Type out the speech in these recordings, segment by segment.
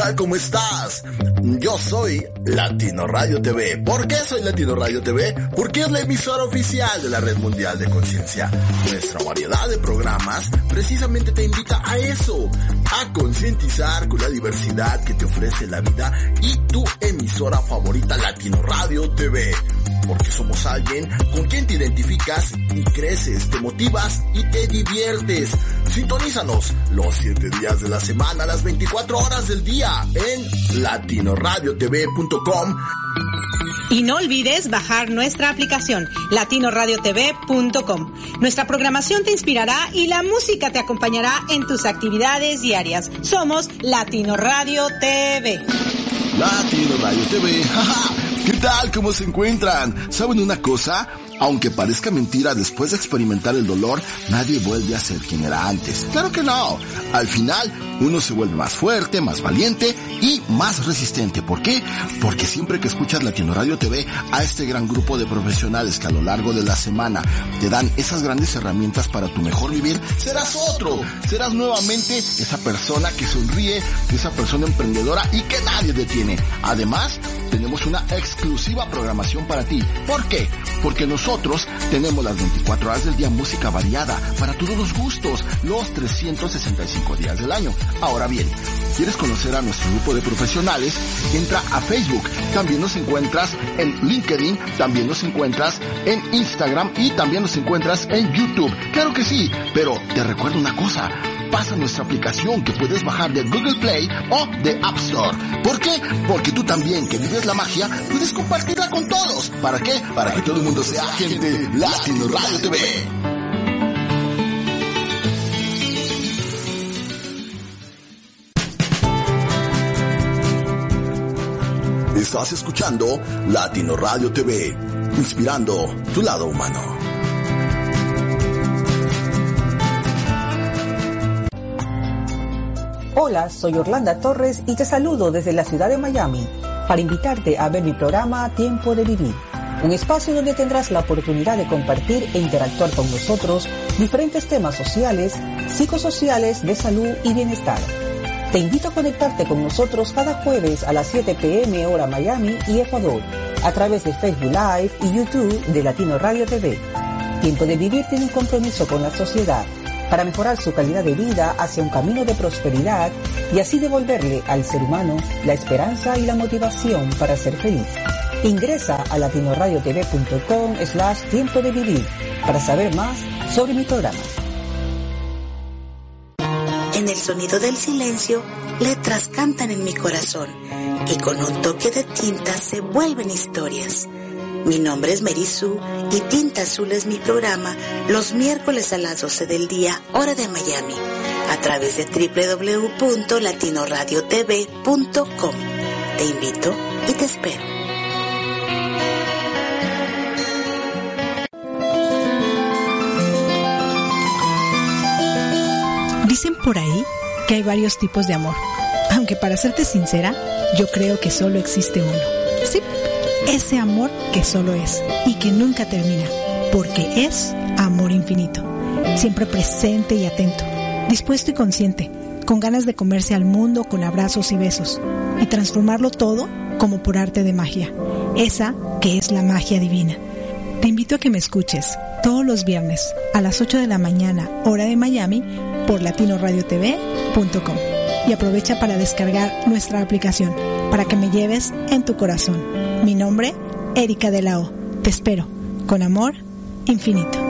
tal? ¿Cómo estás? Yo soy Latino Radio TV. ¿Por qué soy Latino Radio TV? Porque es la emisora oficial de la Red Mundial de Conciencia. Nuestra variedad de programas precisamente te invita a eso, a concientizar con la diversidad que te ofrece la vida y tu emisora favorita Latino Radio TV porque somos alguien con quien te identificas y creces, te motivas y te diviertes. Sintonízanos los 7 días de la semana, las 24 horas del día en latinoradiotv.com. Y no olvides bajar nuestra aplicación latinoradiotv.com. Nuestra programación te inspirará y la música te acompañará en tus actividades diarias. Somos Latino Radio TV. Latino Radio TV, jaja. ¿Qué tal? ¿Cómo se encuentran? ¿Saben una cosa? Aunque parezca mentira, después de experimentar el dolor, nadie vuelve a ser quien era antes. Claro que no. Al final, uno se vuelve más fuerte, más valiente y más resistente. ¿Por qué? Porque siempre que escuchas Latino Radio TV a este gran grupo de profesionales que a lo largo de la semana te dan esas grandes herramientas para tu mejor vivir, serás otro. Serás nuevamente esa persona que sonríe, esa persona emprendedora y que nadie detiene. Además, tenemos una exclusiva programación para ti. ¿Por qué? Porque nosotros tenemos las 24 horas del día música variada para todos los gustos, los 365 días del año. Ahora bien, ¿quieres conocer a nuestro grupo de profesionales? Entra a Facebook. También nos encuentras en LinkedIn, también nos encuentras en Instagram y también nos encuentras en YouTube. Claro que sí, pero te recuerdo una cosa pasa nuestra aplicación que puedes bajar de Google Play o de App Store. ¿Por qué? Porque tú también que vives la magia puedes compartirla con todos. ¿Para qué? Para que todo el mundo sea gente Latino Radio TV. Estás escuchando Latino Radio TV, inspirando tu lado humano. Hola, soy Orlando Torres y te saludo desde la ciudad de Miami para invitarte a ver mi programa Tiempo de Vivir, un espacio donde tendrás la oportunidad de compartir e interactuar con nosotros diferentes temas sociales, psicosociales, de salud y bienestar. Te invito a conectarte con nosotros cada jueves a las 7 pm hora Miami y Ecuador, a través de Facebook Live y YouTube de Latino Radio TV. Tiempo de Vivir tiene un compromiso con la sociedad para mejorar su calidad de vida hacia un camino de prosperidad y así devolverle al ser humano la esperanza y la motivación para ser feliz. Ingresa a latinoradiotv.com slash tiempo de vivir para saber más sobre mi programa. En el sonido del silencio, letras cantan en mi corazón y con un toque de tinta se vuelven historias. Mi nombre es Merisú y Tinta Azul es mi programa los miércoles a las 12 del día, hora de Miami, a través de www.latinoradiotv.com. Te invito y te espero. Por ahí que hay varios tipos de amor, aunque para serte sincera, yo creo que solo existe uno. Sí, ese amor que solo es y que nunca termina, porque es amor infinito, siempre presente y atento, dispuesto y consciente, con ganas de comerse al mundo con abrazos y besos, y transformarlo todo como por arte de magia, esa que es la magia divina. Te invito a que me escuches todos los viernes a las 8 de la mañana, hora de Miami, por latinoradiotv.com y aprovecha para descargar nuestra aplicación para que me lleves en tu corazón. Mi nombre, Erika de la O. Te espero, con amor infinito.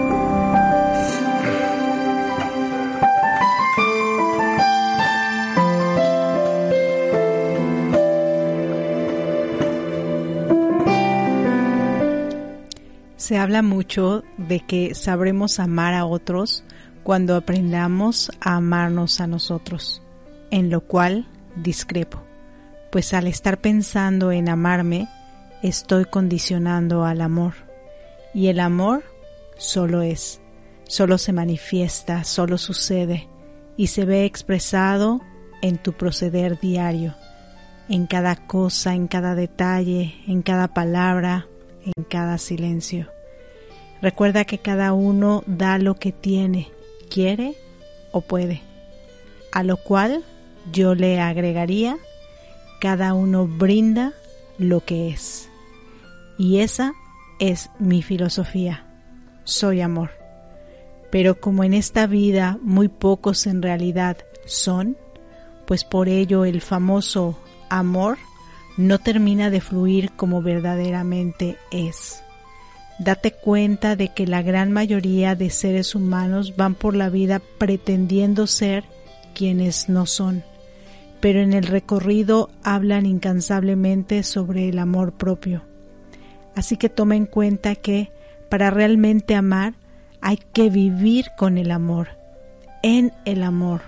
Se habla mucho de que sabremos amar a otros cuando aprendamos a amarnos a nosotros, en lo cual discrepo, pues al estar pensando en amarme, estoy condicionando al amor, y el amor solo es, solo se manifiesta, solo sucede, y se ve expresado en tu proceder diario, en cada cosa, en cada detalle, en cada palabra, en cada silencio. Recuerda que cada uno da lo que tiene, quiere o puede, a lo cual yo le agregaría, cada uno brinda lo que es. Y esa es mi filosofía. Soy amor. Pero como en esta vida muy pocos en realidad son, pues por ello el famoso amor no termina de fluir como verdaderamente es. Date cuenta de que la gran mayoría de seres humanos van por la vida pretendiendo ser quienes no son, pero en el recorrido hablan incansablemente sobre el amor propio. Así que toma en cuenta que para realmente amar hay que vivir con el amor, en el amor,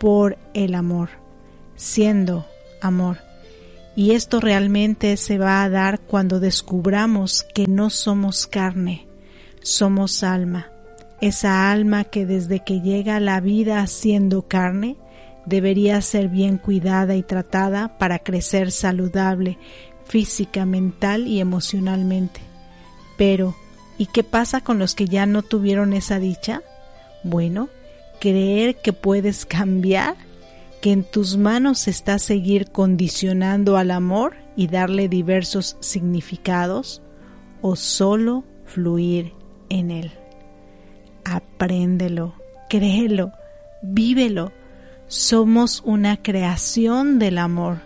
por el amor, siendo amor. Y esto realmente se va a dar cuando descubramos que no somos carne, somos alma. Esa alma que desde que llega a la vida siendo carne, debería ser bien cuidada y tratada para crecer saludable física, mental y emocionalmente. Pero, ¿y qué pasa con los que ya no tuvieron esa dicha? Bueno, creer que puedes cambiar que en tus manos está seguir condicionando al amor y darle diversos significados o solo fluir en él. Apréndelo, créelo, vívelo. Somos una creación del amor.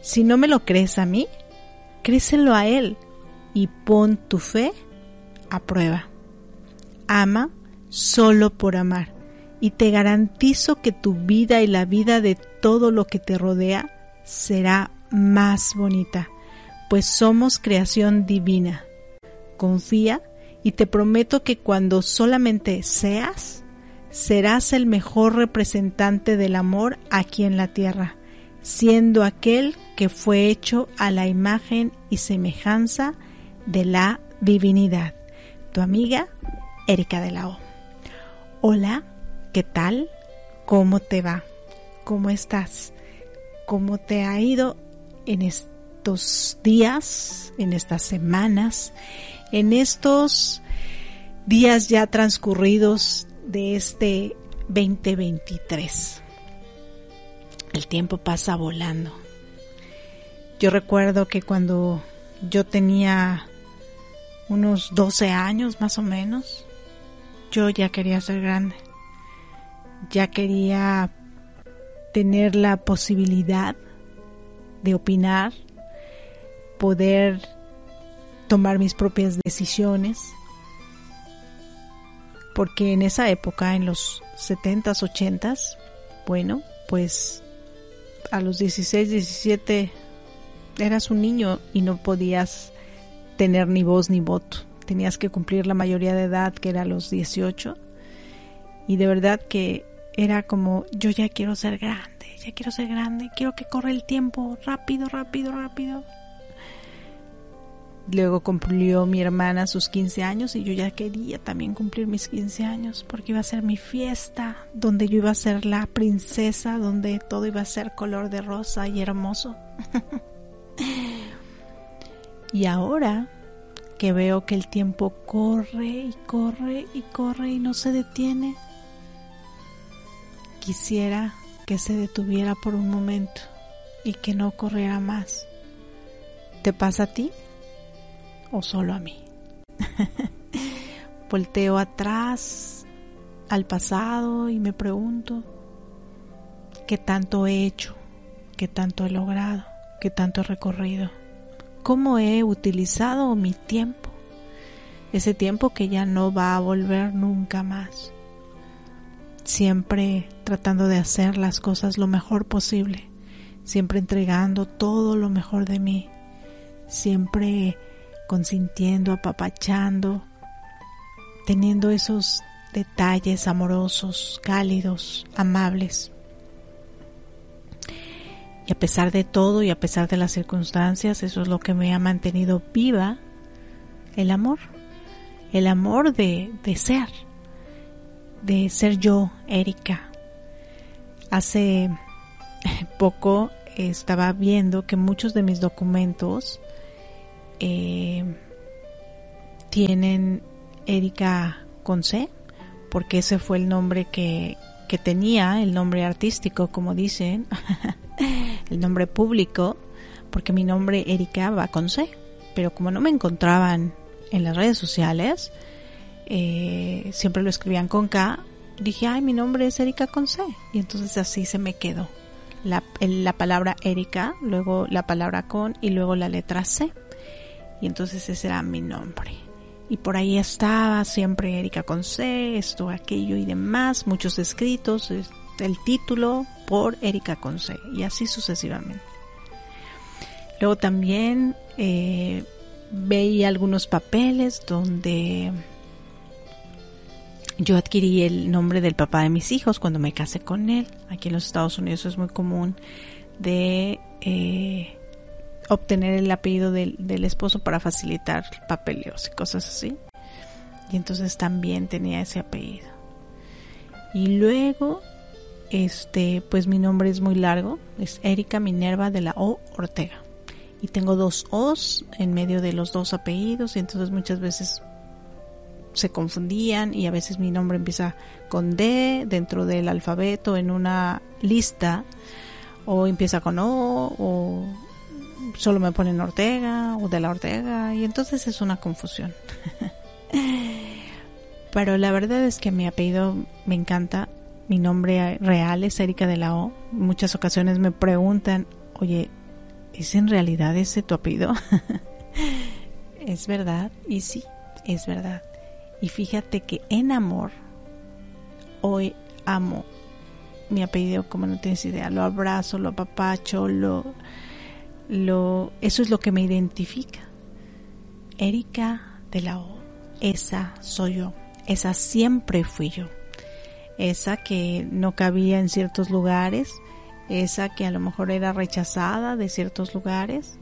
Si no me lo crees a mí, créeselo a él y pon tu fe a prueba. Ama solo por amar y te garantizo que tu vida y la vida de todo lo que te rodea será más bonita, pues somos creación divina. Confía y te prometo que cuando solamente seas, serás el mejor representante del amor aquí en la tierra, siendo aquel que fue hecho a la imagen y semejanza de la divinidad. Tu amiga Erika de la O. Hola ¿Qué tal? ¿Cómo te va? ¿Cómo estás? ¿Cómo te ha ido en estos días, en estas semanas, en estos días ya transcurridos de este 2023? El tiempo pasa volando. Yo recuerdo que cuando yo tenía unos 12 años más o menos, yo ya quería ser grande ya quería tener la posibilidad de opinar, poder tomar mis propias decisiones, porque en esa época, en los 70s, 80s, bueno, pues a los 16, 17 eras un niño y no podías tener ni voz ni voto. Tenías que cumplir la mayoría de edad, que era los 18. Y de verdad que era como, yo ya quiero ser grande, ya quiero ser grande, quiero que corra el tiempo rápido, rápido, rápido. Luego cumplió mi hermana sus 15 años y yo ya quería también cumplir mis 15 años porque iba a ser mi fiesta, donde yo iba a ser la princesa, donde todo iba a ser color de rosa y hermoso. y ahora que veo que el tiempo corre y corre y corre y no se detiene, quisiera que se detuviera por un momento y que no corriera más. ¿Te pasa a ti o solo a mí? Volteo atrás al pasado y me pregunto qué tanto he hecho, qué tanto he logrado, qué tanto he recorrido, cómo he utilizado mi tiempo, ese tiempo que ya no va a volver nunca más siempre tratando de hacer las cosas lo mejor posible, siempre entregando todo lo mejor de mí, siempre consintiendo, apapachando, teniendo esos detalles amorosos, cálidos, amables. Y a pesar de todo y a pesar de las circunstancias, eso es lo que me ha mantenido viva, el amor. El amor de, de ser, de ser yo, Erika. Hace poco estaba viendo que muchos de mis documentos eh, tienen Erika con C, porque ese fue el nombre que, que tenía, el nombre artístico, como dicen, el nombre público, porque mi nombre Erika va con C, pero como no me encontraban en las redes sociales, eh, siempre lo escribían con K, dije, ay, mi nombre es Erika con C, y entonces así se me quedó. La, la palabra Erika, luego la palabra con y luego la letra C. Y entonces ese era mi nombre. Y por ahí estaba siempre Erika con C, esto, aquello y demás, muchos escritos, el título por Erika con C y así sucesivamente. Luego también eh, veía algunos papeles donde yo adquirí el nombre del papá de mis hijos cuando me casé con él. Aquí en los Estados Unidos es muy común de eh, obtener el apellido del, del, esposo para facilitar papeleos y cosas así. Y entonces también tenía ese apellido. Y luego, este, pues mi nombre es muy largo, es Erika Minerva de la O Ortega. Y tengo dos O's en medio de los dos apellidos y entonces muchas veces se confundían y a veces mi nombre empieza con D dentro del alfabeto en una lista o empieza con O o solo me ponen Ortega o de la Ortega y entonces es una confusión. Pero la verdad es que mi apellido me encanta. Mi nombre real es Erika de la O. Muchas ocasiones me preguntan, oye, ¿es en realidad ese tu apellido? es verdad y sí, es verdad. Y fíjate que en amor, hoy amo mi apellido como no tienes idea. Lo abrazo, lo apapacho, lo lo, eso es lo que me identifica. Erika de la O, esa soy yo, esa siempre fui yo, esa que no cabía en ciertos lugares, esa que a lo mejor era rechazada de ciertos lugares,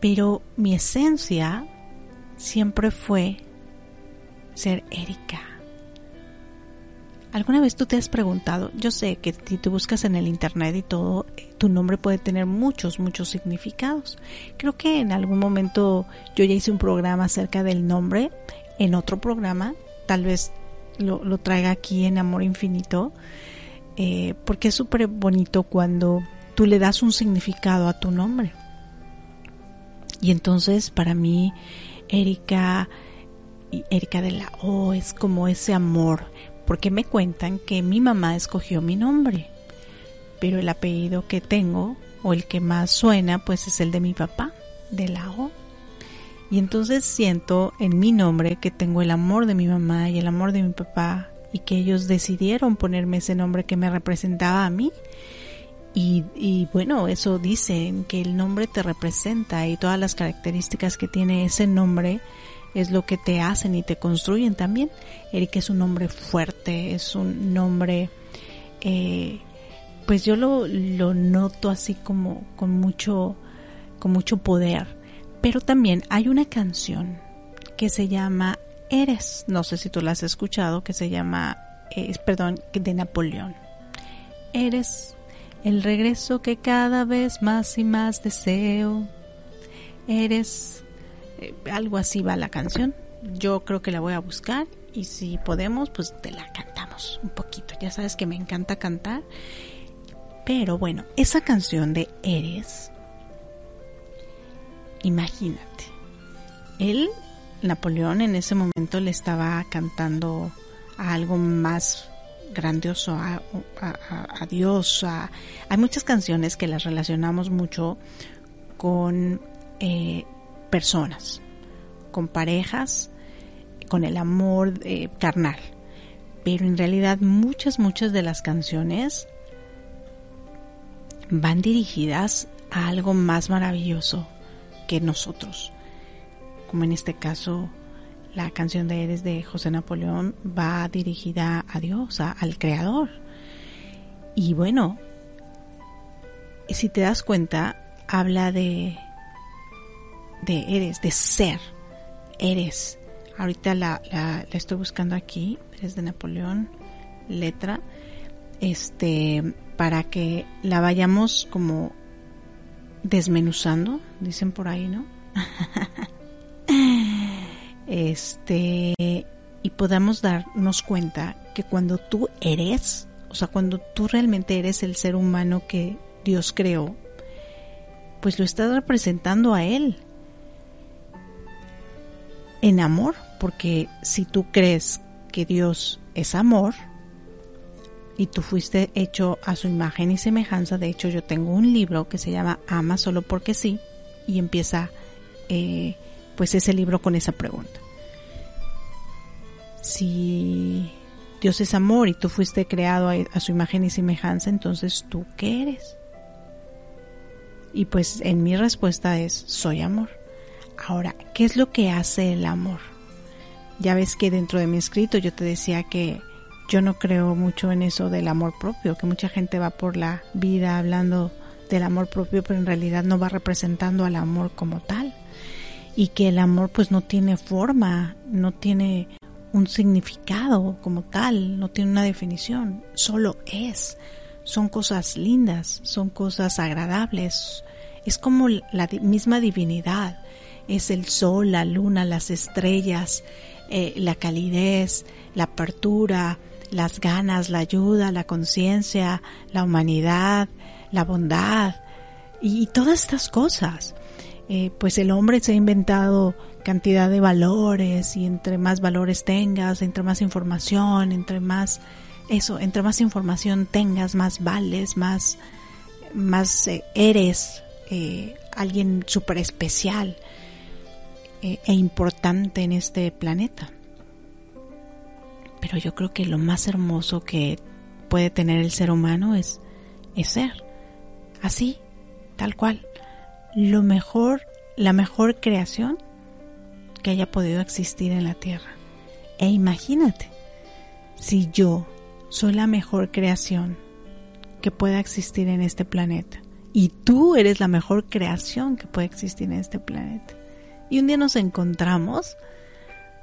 pero mi esencia siempre fue ser Erika ¿Alguna vez tú te has preguntado? Yo sé que si tú buscas en el internet y todo, eh, tu nombre puede tener muchos, muchos significados. Creo que en algún momento yo ya hice un programa acerca del nombre, en otro programa, tal vez lo, traiga aquí en Amor Infinito, eh, porque es súper bonito cuando tú le das un significado a tu nombre. Y entonces para mí, Erika, Erika de la O es como ese amor porque me cuentan que mi mamá escogió mi nombre, pero el apellido que tengo o el que más suena pues es el de mi papá, de la O. Y entonces siento en mi nombre que tengo el amor de mi mamá y el amor de mi papá y que ellos decidieron ponerme ese nombre que me representaba a mí. Y, y, bueno, eso dicen que el nombre te representa y todas las características que tiene ese nombre es lo que te hacen y te construyen también. Eric es un hombre fuerte, es un nombre, eh, pues yo lo, lo noto así como con mucho, con mucho poder. Pero también hay una canción que se llama Eres, no sé si tú la has escuchado, que se llama, eh, perdón, de Napoleón. Eres el regreso que cada vez más y más deseo. Eres eh, algo así va la canción. Yo creo que la voy a buscar y si podemos, pues te la cantamos un poquito. Ya sabes que me encanta cantar. Pero bueno, esa canción de Eres, imagínate, él, Napoleón, en ese momento le estaba cantando a algo más grandioso, a, Dios. hay muchas canciones que las relacionamos mucho con eh, personas, con parejas, con el amor eh, carnal. Pero en realidad muchas, muchas de las canciones van dirigidas a algo más maravilloso que nosotros, como en este caso la canción de Eres de José Napoleón va dirigida a Dios, al Creador. Y bueno, si te das cuenta, habla de, de eres, de ser, eres. Ahorita la, estoy buscando aquí, eres de Napoleón, letra, este, para que la vayamos como desmenuzando, dicen por ahí, ¿no? este, y podamos darnos cuenta que cuando tú eres, o sea, cuando tú realmente eres el ser humano que Dios creó, pues lo estás representando a Él en amor, porque si tú crees que Dios es amor y tú fuiste hecho a su imagen y semejanza, de hecho yo tengo un libro que se llama Ama solo porque sí y empieza eh, pues ese libro con esa pregunta. Si Dios es amor y tú fuiste creado a, su imagen y semejanza, entonces tú qué eres? Y pues en mi respuesta es, soy amor. Ahora, ¿qué es lo que hace el amor? Ya ves que dentro de mi escrito yo te decía que yo no creo mucho en eso del amor propio, que mucha gente va por la vida hablando del amor propio, pero en realidad no va representando al amor como tal. Y que el amor pues no tiene forma, no tiene un significado como tal, no tiene una definición, solo es. Son cosas lindas, son cosas agradables, es como la misma divinidad, es el sol, la luna, las estrellas, eh, la calidez, la apertura, las ganas, la ayuda, la conciencia, la humanidad, la bondad y, todas estas cosas. Eh, pues el hombre se ha inventado cantidad de valores y entre más valores tengas, entre más información, entre más eso, entre más información tengas, más vales, más, más eh, eres alguien súper especial e importante en este planeta. Pero yo creo que lo más hermoso que puede tener el ser humano es, es ser así, tal cual. Lo mejor, la mejor creación que haya podido existir en la Tierra. E imagínate, si yo soy la mejor creación que pueda existir en este planeta, y tú eres la mejor creación que puede existir en este planeta, y un día nos encontramos,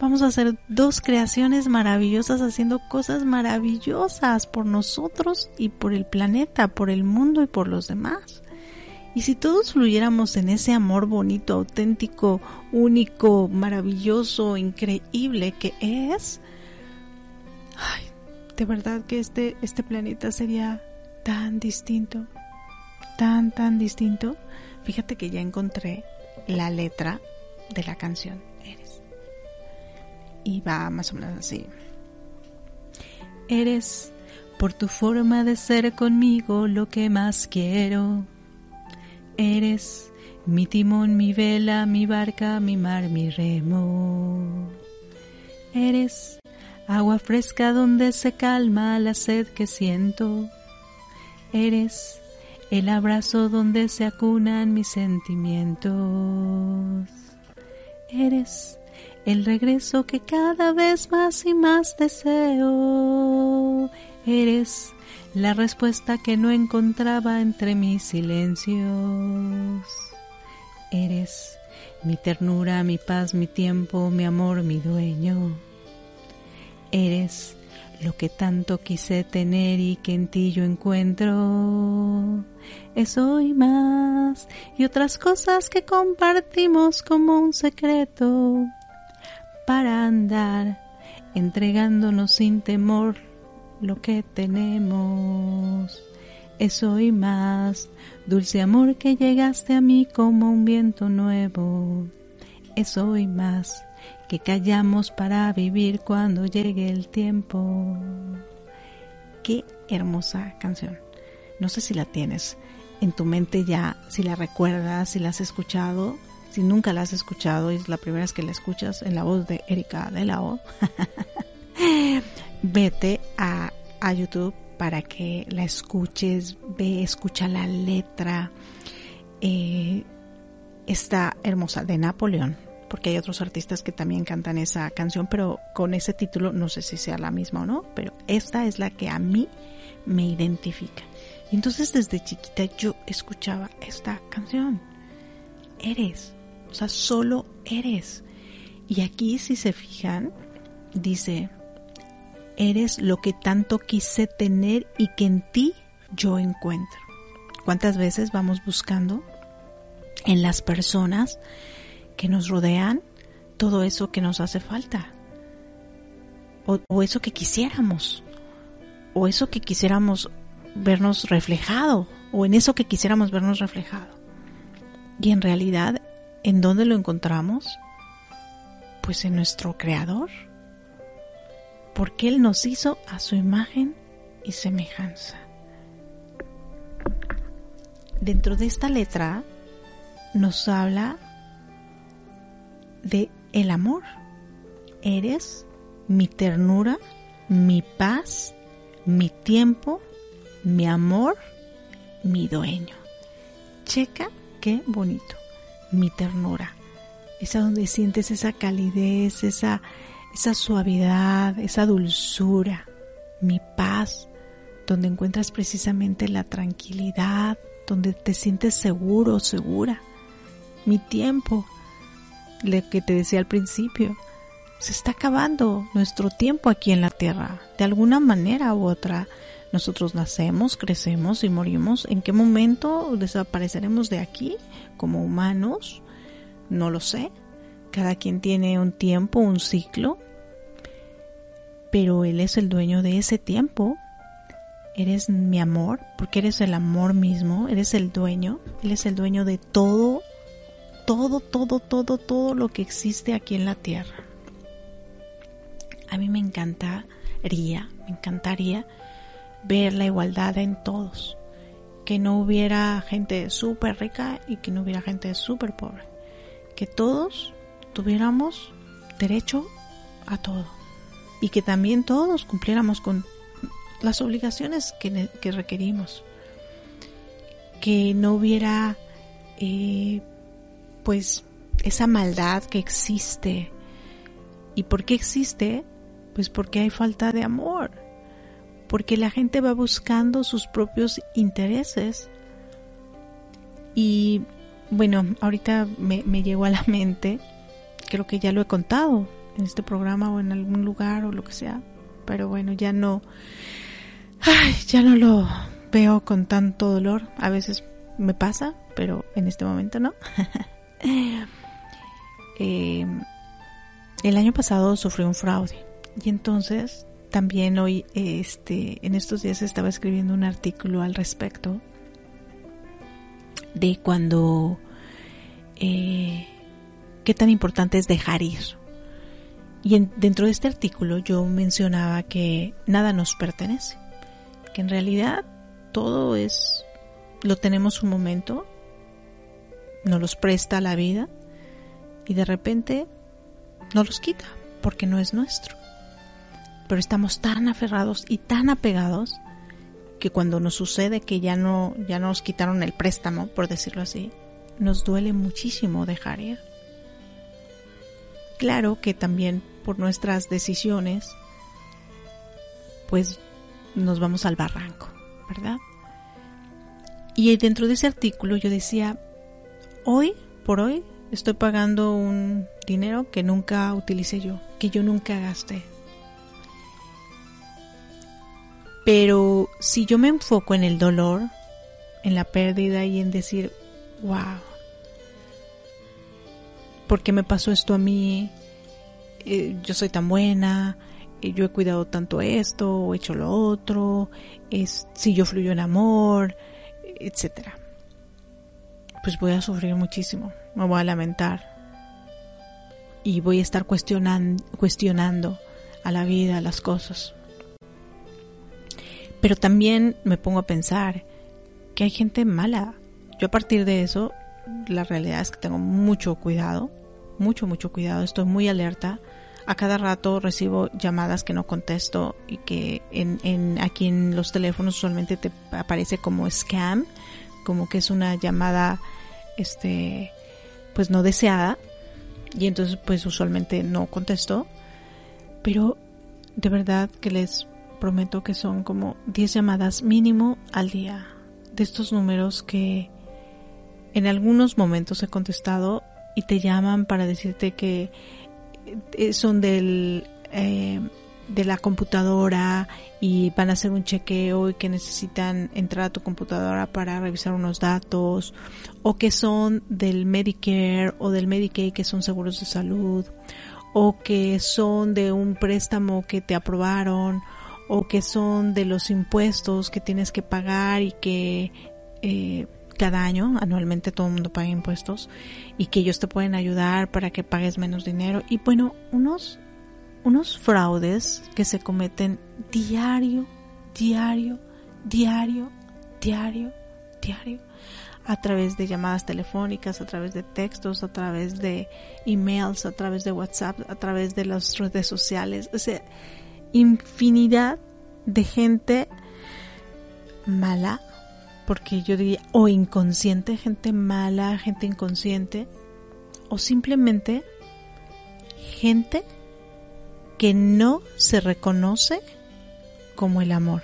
vamos a hacer dos creaciones maravillosas haciendo cosas maravillosas por nosotros y por el planeta, por el mundo y por los demás. Y si todos fluyéramos en ese amor bonito, auténtico, único, maravilloso, increíble que es, ay, de verdad que este, este planeta sería tan distinto, tan, tan distinto. Fíjate que ya encontré la letra de la canción Eres. Y va más o menos así. Eres por tu forma de ser conmigo lo que más quiero Eres mi timón, mi vela, mi barca, mi mar, mi remo. Eres agua fresca donde se calma la sed que siento. Eres el abrazo donde se acunan mis sentimientos. Eres el regreso que cada vez más y más deseo. Eres la respuesta que no encontraba entre mis silencios. Eres mi ternura, mi paz, mi tiempo, mi amor, mi dueño. Eres lo que tanto quise tener y que en ti yo encuentro. Eso y más, y otras cosas que compartimos como un secreto, para andar entregándonos sin temor lo que tenemos. Eso y más, dulce amor que llegaste a mí como un viento nuevo. Eso y más, que callamos para vivir cuando llegue el tiempo. Qué hermosa canción. No sé si la tienes en tu mente ya, si la recuerdas, si la has escuchado, si nunca la has escuchado y es la primera vez que la escuchas en la voz de Erika de la O. vete a, YouTube para que la escuches, ve, escucha la letra. Eh, está hermosa, de Napoleón, porque hay otros artistas que también cantan esa canción, pero con ese título no sé si sea la misma o no, pero esta es la que a mí me identifica. Y entonces desde chiquita yo escuchaba esta canción. Eres, o sea, solo eres. Y aquí si se fijan, dice, eres lo que tanto quise tener y que en ti yo encuentro. ¿Cuántas veces vamos buscando en las personas que nos rodean todo eso que nos hace falta? O, eso que quisiéramos. O eso que quisiéramos vernos reflejado. O en eso que quisiéramos vernos reflejado. Y en realidad, ¿en dónde lo encontramos? Pues en nuestro Creador. Porque Él nos hizo a su imagen y semejanza. Dentro de esta letra nos habla de el amor. Eres mi ternura, mi paz, mi tiempo, mi amor, mi dueño. Checa qué bonito. Mi ternura. Es donde sientes esa calidez, esa, esa suavidad, esa dulzura. Mi paz, donde encuentras precisamente la tranquilidad, donde te sientes seguro, segura. Mi tiempo, lo que te decía al principio, se está acabando nuestro tiempo aquí en la tierra, de alguna manera u otra. Nosotros nacemos, crecemos y morimos. ¿En qué momento desapareceremos de aquí como humanos? No lo sé. Cada quien tiene un tiempo, un ciclo, pero Él es el dueño de ese tiempo. Eres mi amor, porque eres el amor mismo, eres el dueño, Él es el dueño de todo, todo, todo, todo, todo lo que existe aquí en la tierra. A mí me encantaría, me encantaría ver la igualdad en todos. Que no hubiera gente súper rica y que no hubiera gente súper pobre. Que todos tuviéramos derecho a todo. Y que también todos cumpliéramos con las obligaciones que, requerimos. Que no hubiera eh, pues esa maldad que existe. ¿Y por qué existe? Pues porque hay falta de amor porque la gente va buscando sus propios intereses. Y bueno, ahorita me, llegó a la mente, creo que ya lo he contado en este programa o en algún lugar o lo que sea, pero bueno, ya no, ya no lo veo con tanto dolor. A veces me pasa, pero en este momento no. Eh, el año pasado sufrí un fraude y entonces también hoy, este, en estos días estaba escribiendo un artículo al respecto de cuando, eh, qué tan importante es dejar ir. Y dentro de este artículo yo mencionaba que nada nos pertenece, que en realidad todo es, lo tenemos un momento, nos los presta la vida y de repente nos los quita porque no es nuestro pero estamos tan aferrados y tan apegados que cuando nos sucede que ya no ya nos quitaron el préstamo, por decirlo así, nos duele muchísimo dejar ir. Claro que también por nuestras decisiones pues nos vamos al barranco, ¿verdad? Y dentro de ese artículo yo decía, hoy por hoy estoy pagando un dinero que nunca utilicé yo, que yo nunca gasté. Pero si yo me enfoco en el dolor, en la pérdida y en decir, wow, ¿por qué me pasó esto a mí? Eh, yo soy tan buena, eh, yo he cuidado tanto esto, he hecho lo otro, es, si yo fluyo en amor, etcétera. Pues voy a sufrir muchísimo, me voy a lamentar y voy a estar cuestionando a la vida, a las cosas. Pero también me pongo a pensar que hay gente mala. Yo a partir de eso, la realidad es que tengo mucho cuidado, mucho, mucho cuidado. Estoy muy alerta. A cada rato recibo llamadas que no contesto y que en, en, aquí en los teléfonos usualmente te aparece como scam, como que es una llamada, este, pues no deseada. Y entonces pues usualmente no contesto. Pero de verdad que les prometo que son como 10 llamadas mínimo al día. De estos números que en algunos momentos he contestado y te llaman para decirte que eh, son del eh, de la computadora y van a hacer un chequeo y que necesitan entrar a tu computadora para revisar unos datos o que son del Medicare o del Medicaid que son seguros de salud o que son de un préstamo que te aprobaron o que son de los impuestos que tienes que pagar y que eh, cada año, anualmente todo el mundo paga impuestos y que ellos te pueden ayudar para que pagues menos dinero. Y bueno, unos unos fraudes que se cometen diario, diario, diario, diario, diario, a través de llamadas telefónicas, a través de textos, a través de emails, a través de WhatsApp, a través de las redes sociales, o sea, infinidad de gente mala, porque yo diría, o inconsciente, gente mala, gente inconsciente, o simplemente gente que no se reconoce como el amor.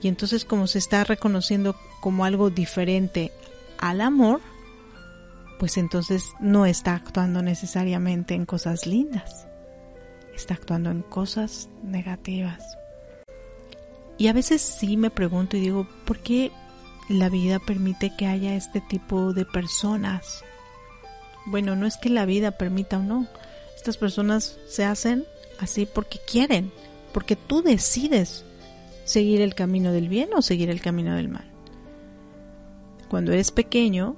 Y entonces como se está reconociendo como algo diferente al amor, pues entonces no está actuando necesariamente en cosas lindas, está actuando en cosas negativas. Y a veces sí me pregunto y digo, ¿por qué la vida permite que haya este tipo de personas? Bueno, no es que la vida permita o no, estas personas se hacen así porque quieren, porque tú decides seguir el camino del bien o seguir el camino del mal. Cuando eres pequeño,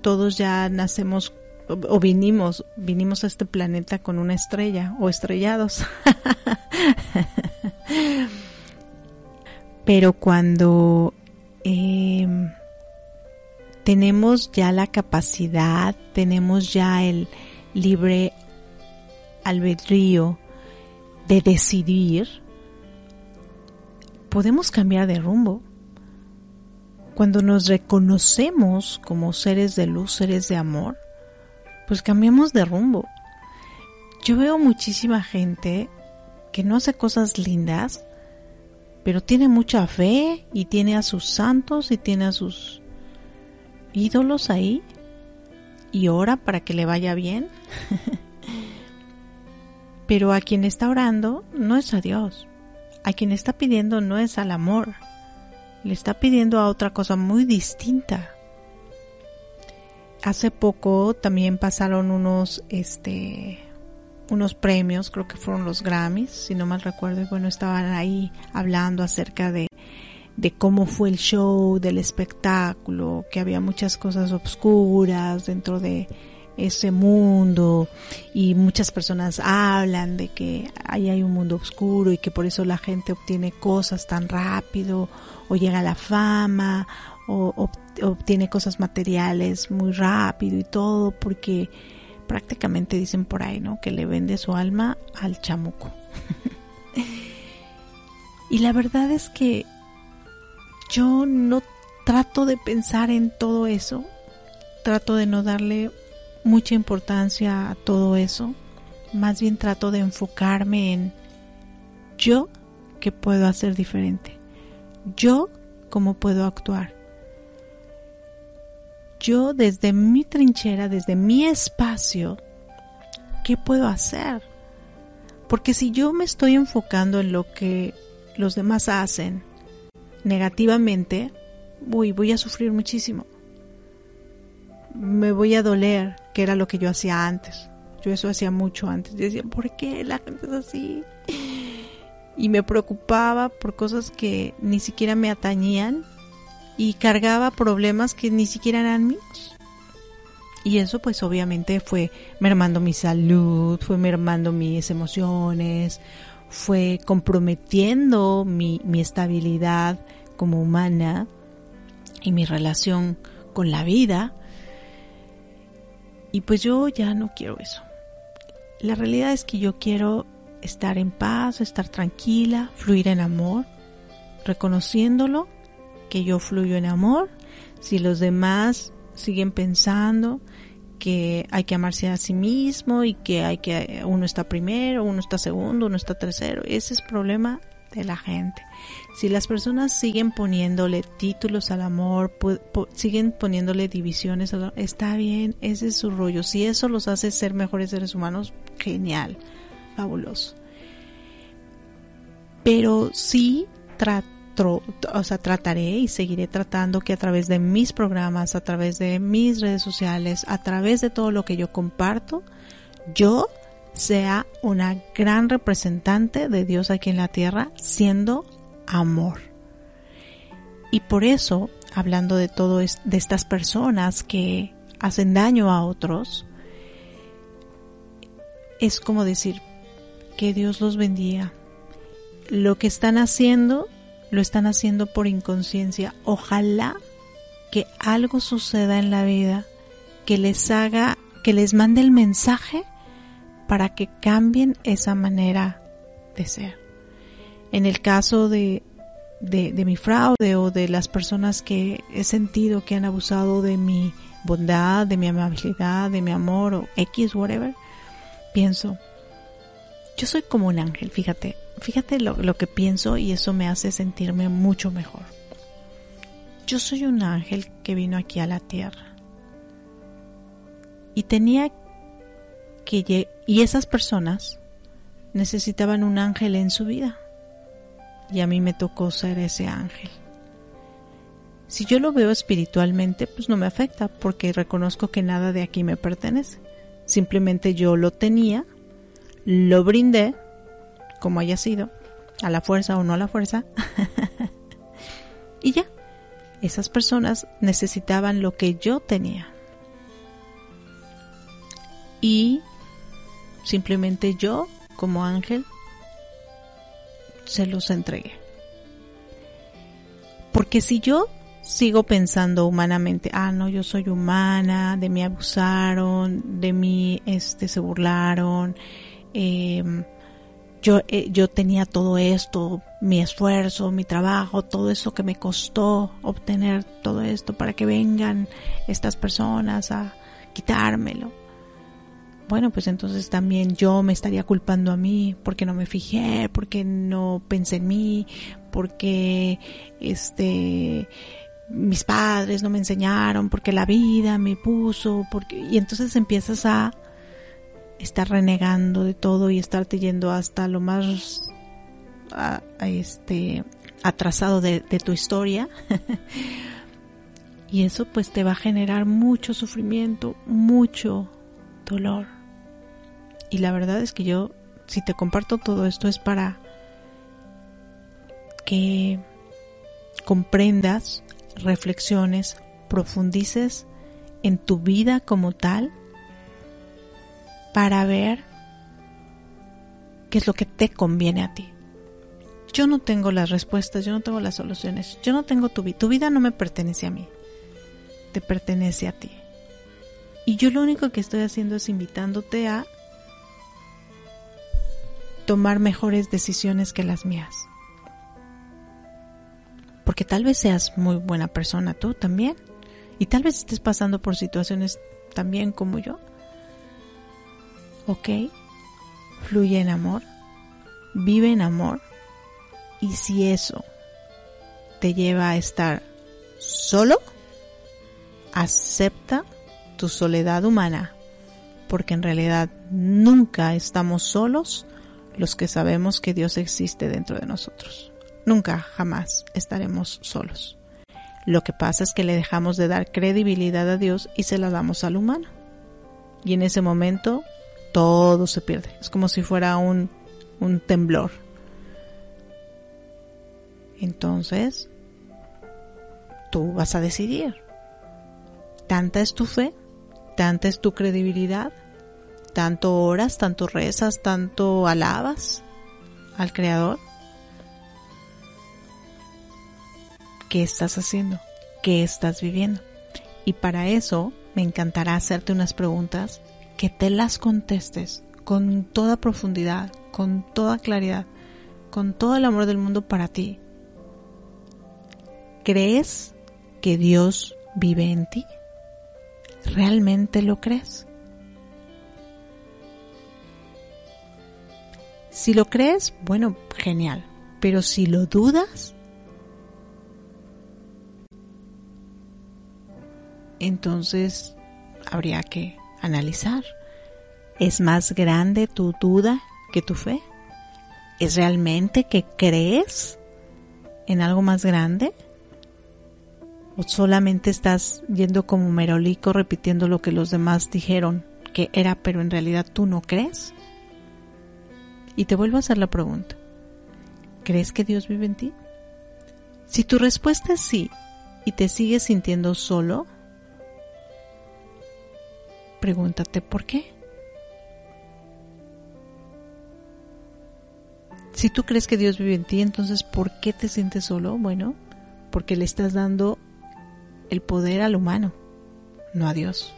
todos ya nacemos o, vinimos, vinimos a este planeta con una estrella o estrellados. Pero cuando em, tenemos ya la capacidad, tenemos ya el libre albedrío de decidir, podemos cambiar de rumbo. Cuando nos reconocemos como seres de luz, seres de amor, pues cambiamos de rumbo. Yo veo muchísima gente que no hace cosas lindas, pero tiene mucha fe y tiene a sus santos y tiene a sus ídolos ahí y ora para que le vaya bien. Pero a quien está orando no es a Dios. A quien está pidiendo no es al amor. Le está pidiendo a otra cosa muy distinta. Hace poco también pasaron unos, este, unos premios, creo que fueron los Grammys, si no mal recuerdo, y bueno, estaban ahí hablando acerca de, de cómo fue el show, del espectáculo, que había muchas cosas obscuras dentro de, ese mundo y muchas personas hablan de que ahí hay un mundo oscuro y que por eso la gente obtiene cosas tan rápido o llega a la fama o obtiene cosas materiales muy rápido y todo porque prácticamente dicen por ahí, ¿no? Que le vende su alma al chamuco. y la verdad es que yo no trato de pensar en todo eso, trato de no darle mucha importancia a todo eso. Más bien trato de enfocarme en yo que puedo hacer diferente. Yo cómo puedo actuar. Yo desde mi trinchera, desde mi espacio, ¿qué puedo hacer? Porque si yo me estoy enfocando en lo que los demás hacen negativamente, uy, voy a sufrir muchísimo me voy a doler, que era lo que yo hacía antes. Yo eso hacía mucho antes. Yo decía, ¿por qué la gente es así? Y me preocupaba por cosas que ni siquiera me atañían y cargaba problemas que ni siquiera eran míos. Y eso pues obviamente fue mermando mi salud, fue mermando mis emociones, fue comprometiendo mi, mi estabilidad como humana y mi relación con la vida y pues yo ya no quiero eso. La realidad es que yo quiero estar en paz, estar tranquila, fluir en amor, reconociéndolo, que yo fluyo en amor. Si los demás siguen pensando que hay que amarse a sí mismo y que hay que uno está primero, uno está segundo, uno está tercero. Ese es problema de la gente. Si las personas siguen poniéndole títulos al amor, siguen poniéndole divisiones, al, está bien, ese es su rollo. Si eso los hace ser mejores seres humanos, genial, fabuloso. Pero sí trato, o sea, trataré y seguiré tratando que a través de mis programas, a través de mis redes sociales, a través de todo lo que yo comparto, yo sea una gran representante de Dios aquí en la tierra, siendo amor. Y por eso, hablando de todo de estas personas que hacen daño a otros, es como decir que Dios los bendiga. Lo que están haciendo, lo están haciendo por inconsciencia. Ojalá que algo suceda en la vida que les haga, que les mande el mensaje para que cambien esa manera de ser. En el caso de, de, mi fraude o de las personas que he sentido que han abusado de mi bondad, de mi amabilidad, de mi amor o X, whatever, pienso, yo soy como un ángel, fíjate, fíjate lo, lo que pienso y eso me hace sentirme mucho mejor. Yo soy un ángel que vino aquí a la tierra y tenía que y esas personas necesitaban un ángel en su vida. Y a mí me tocó ser ese ángel. Si yo lo veo espiritualmente, pues no me afecta porque reconozco que nada de aquí me pertenece. Simplemente yo lo tenía, lo brindé, como haya sido, a la fuerza o no a la fuerza, y ya. Esas personas necesitaban lo que yo tenía. Y Simplemente yo, como ángel, se los entregué. Porque si yo sigo pensando humanamente, ah, no, yo soy humana, de mí abusaron, de mí este, se burlaron, em, yo, eh, yo tenía todo esto, mi esfuerzo, mi trabajo, todo eso que me costó obtener todo esto para que vengan estas personas a quitármelo bueno, pues entonces también yo me estaría culpando a mí porque no me fijé, porque no pensé en mí, porque este mis padres no me enseñaron, porque la vida me puso, porque y entonces empiezas a estar renegando de todo y estarte yendo hasta lo más este atrasado de, de tu historia. y eso pues te va a generar mucho sufrimiento, mucho dolor. Y la verdad es que yo, si te comparto todo esto, es para que comprendas, reflexiones, profundices en tu vida como tal para ver qué es lo que te conviene a ti. Yo no tengo las respuestas, yo no tengo las soluciones, yo no tengo tu vida, tu vida no me pertenece a mí, te pertenece a ti. Y yo lo único que estoy haciendo es invitándote a tomar mejores decisiones que las mías. Porque tal vez seas muy buena persona tú también. Y tal vez estés pasando por situaciones también como yo. ¿Ok? Fluye en amor. Vive en amor. Y si eso te lleva a estar solo, acepta tu soledad humana. Porque en realidad nunca estamos solos los que sabemos que Dios existe dentro de nosotros. Nunca, jamás estaremos solos. Lo que pasa es que le dejamos de dar credibilidad a Dios y se la damos al humano. Y en ese momento todo se pierde. Es como si fuera un, un temblor. Entonces, tú vas a decidir. Tanta es tu fe, tanta es tu credibilidad, tanto oras, tanto rezas, tanto alabas al Creador. ¿Qué estás haciendo? ¿Qué estás viviendo? Y para eso me encantará hacerte unas preguntas que te las contestes con toda profundidad, con toda claridad, con todo el amor del mundo para ti. ¿Crees que Dios vive en ti? ¿Realmente lo crees? Si lo crees, bueno, genial. Pero si lo dudas, entonces habría que analizar. ¿Es más grande tu duda que tu fe? ¿Es realmente que crees en algo más grande? ¿O solamente estás yendo como merolico repitiendo lo que los demás dijeron que era, pero en realidad tú no crees? Y te vuelvo a hacer la pregunta. ¿Crees que Dios vive en ti? Si tu respuesta es sí y te sigues sintiendo solo, pregúntate por qué. Si tú crees que Dios vive en ti, entonces ¿por qué te sientes solo? Bueno, porque le estás dando el poder al humano, no a Dios.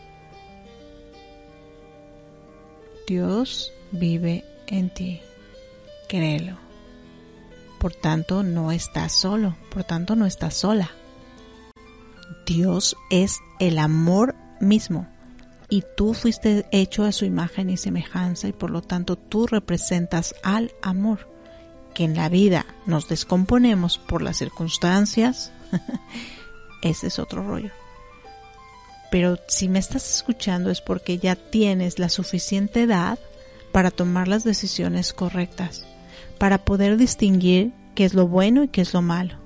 Dios vive en ti. Créelo. Por tanto, no estás solo, por tanto, no estás sola. Dios es el amor mismo y tú fuiste hecho a su imagen y semejanza y por lo tanto tú representas al amor que en la vida nos descomponemos por las circunstancias, ese es otro rollo. Pero si me estás escuchando es porque ya tienes la suficiente edad para tomar las decisiones correctas para poder distinguir qué es lo bueno y qué es lo malo,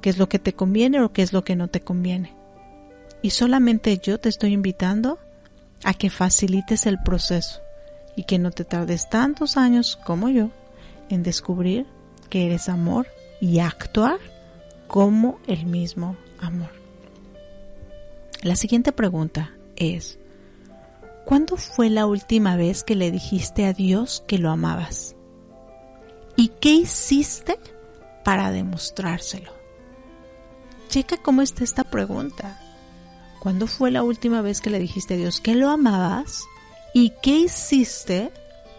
qué es lo que te conviene o qué es lo que no te conviene. Y solamente yo te estoy invitando a que facilites el proceso y que no te tardes tantos años como yo en descubrir que eres amor y actuar como el mismo amor. La siguiente pregunta es, ¿cuándo fue la última vez que le dijiste a Dios que lo amabas? ¿Y qué hiciste para demostrárselo? Checa cómo está esta pregunta. ¿Cuándo fue la última vez que le dijiste a Dios que lo amabas? ¿Y qué hiciste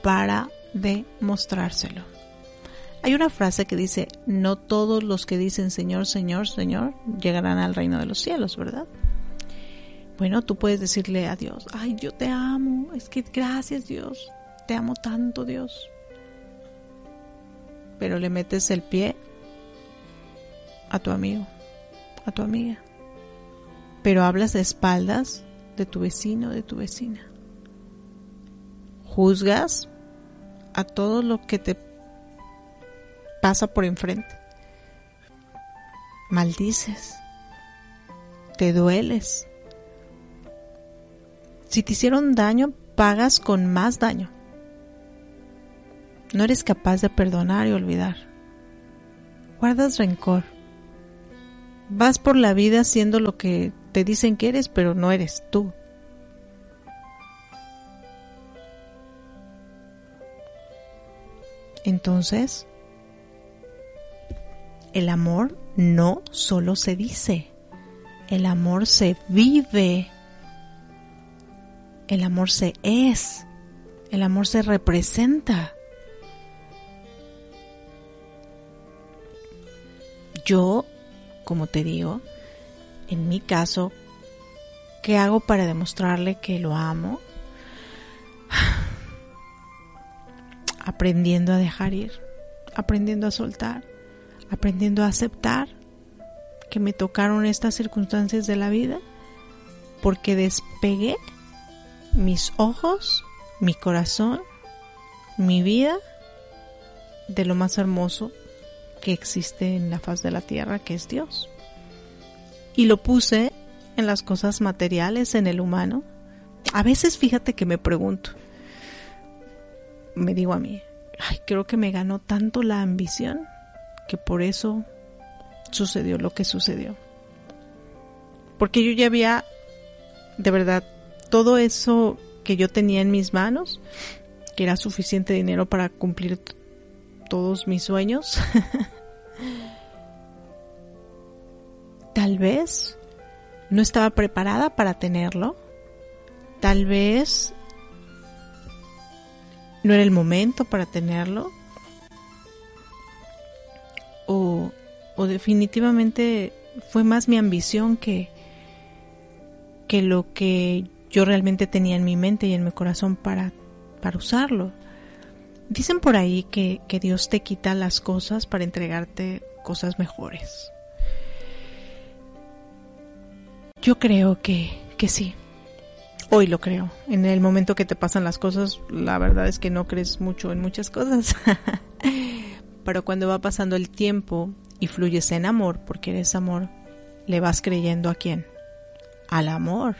para demostrárselo? Hay una frase que dice, no todos los que dicen Señor, Señor, Señor llegarán al reino de los cielos, ¿verdad? Bueno, tú puedes decirle a Dios, ay, yo te amo, es que gracias Dios, te amo tanto Dios pero le metes el pie a tu amigo, a tu amiga. Pero hablas de espaldas de tu vecino, de tu vecina. Juzgas a todo lo que te pasa por enfrente. Maldices. Te dueles. Si te hicieron daño, pagas con más daño. No eres capaz de perdonar y olvidar. Guardas rencor. Vas por la vida siendo lo que te dicen que eres, pero no eres tú. Entonces, el amor no solo se dice, el amor se vive, el amor se es, el amor se representa. yo, como te digo, en mi caso, ¿qué hago para demostrarle que lo amo? Aprendiendo a dejar ir, aprendiendo a soltar, aprendiendo a aceptar que me tocaron estas circunstancias de la vida, porque despegué mis ojos, mi corazón, mi vida de lo más hermoso que existe en la faz de la tierra, que es Dios. Y lo puse en las cosas materiales, en el humano. A veces fíjate que me pregunto, me digo a mí, ay, creo que me ganó tanto la ambición que por eso sucedió lo que sucedió. Porque yo ya había, de verdad, todo eso que yo tenía en mis manos, que era suficiente dinero para cumplir todos mis sueños. Tal vez no estaba preparada para tenerlo. Tal vez no era el momento para tenerlo. O, o definitivamente fue más mi ambición que, que lo que yo realmente tenía en mi mente y en mi corazón para, para usarlo. Dicen por ahí que, que Dios te quita las cosas para entregarte cosas mejores. Yo creo que, que sí. Hoy lo creo. En el momento que te pasan las cosas, la verdad es que no crees mucho en muchas cosas. Pero cuando va pasando el tiempo y fluyes en amor, porque eres amor, le vas creyendo a quién? Al amor.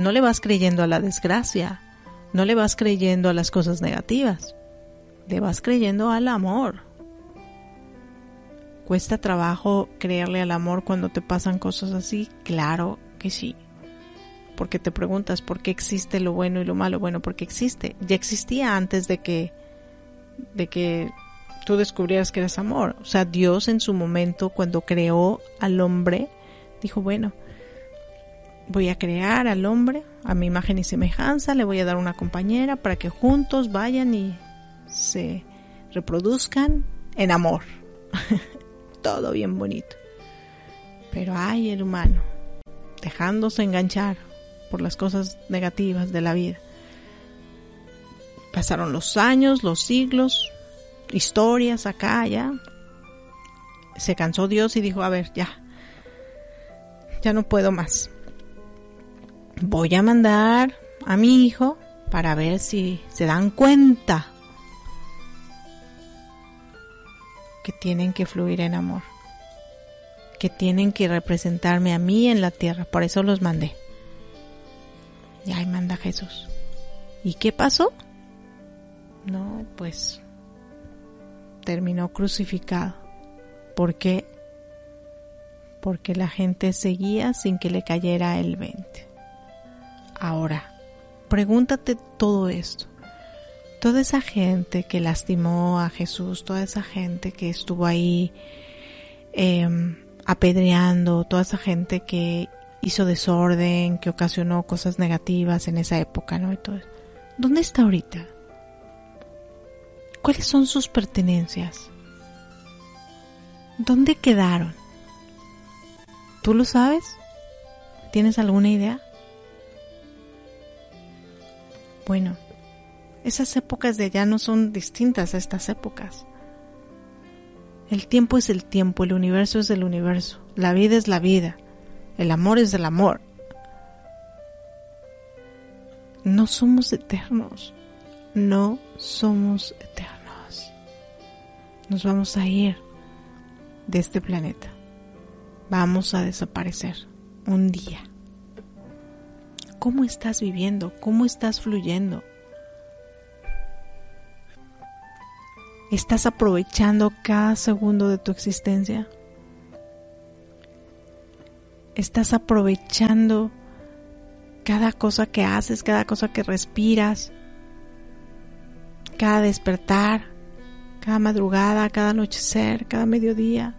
No le vas creyendo a la desgracia. No le vas creyendo a las cosas negativas. Le vas creyendo al amor. ¿Cuesta trabajo creerle al amor cuando te pasan cosas así? Claro que sí. Porque te preguntas por qué existe lo bueno y lo malo. Bueno, porque existe. Ya existía antes de que de que tú descubrieras que eres amor. O sea, Dios en su momento, cuando creó al hombre, dijo, bueno, voy a crear al hombre a mi imagen y semejanza, le voy a dar una compañera para que juntos vayan y se reproduzcan en amor. Todo bien bonito. Pero hay el humano, dejándose enganchar por las cosas negativas de la vida. Pasaron los años, los siglos, historias acá, allá. Se cansó Dios y dijo, a ver, ya, ya no puedo más. Voy a mandar a mi hijo para ver si se dan cuenta que tienen que fluir en amor, que tienen que representarme a mí en la tierra, por eso los mandé. Y ahí manda Jesús. ¿Y qué pasó? No, pues terminó crucificado. ¿Por qué? Porque la gente seguía sin que le cayera el 20. Ahora, pregúntate todo esto. Toda esa gente que lastimó a Jesús, toda esa gente que estuvo ahí em, apedreando, toda esa gente que hizo desorden, que ocasionó cosas negativas en esa época, ¿no? ¿Dónde está ahorita? ¿Cuáles son sus pertenencias? ¿Dónde quedaron? ¿Tú lo sabes? ¿Tienes alguna idea? Bueno, esas épocas de allá no son distintas a estas épocas. El tiempo es el tiempo, el universo es el universo, la vida es la vida, el amor es el amor. No somos eternos, no somos eternos. Nos vamos a ir de este planeta. Vamos a desaparecer un día. ¿Cómo estás viviendo? ¿Cómo estás fluyendo? ¿Estás aprovechando cada segundo de tu existencia? ¿Estás aprovechando cada cosa que haces, cada cosa que respiras? cada despertar, cada madrugada, cada anochecer, cada mediodía.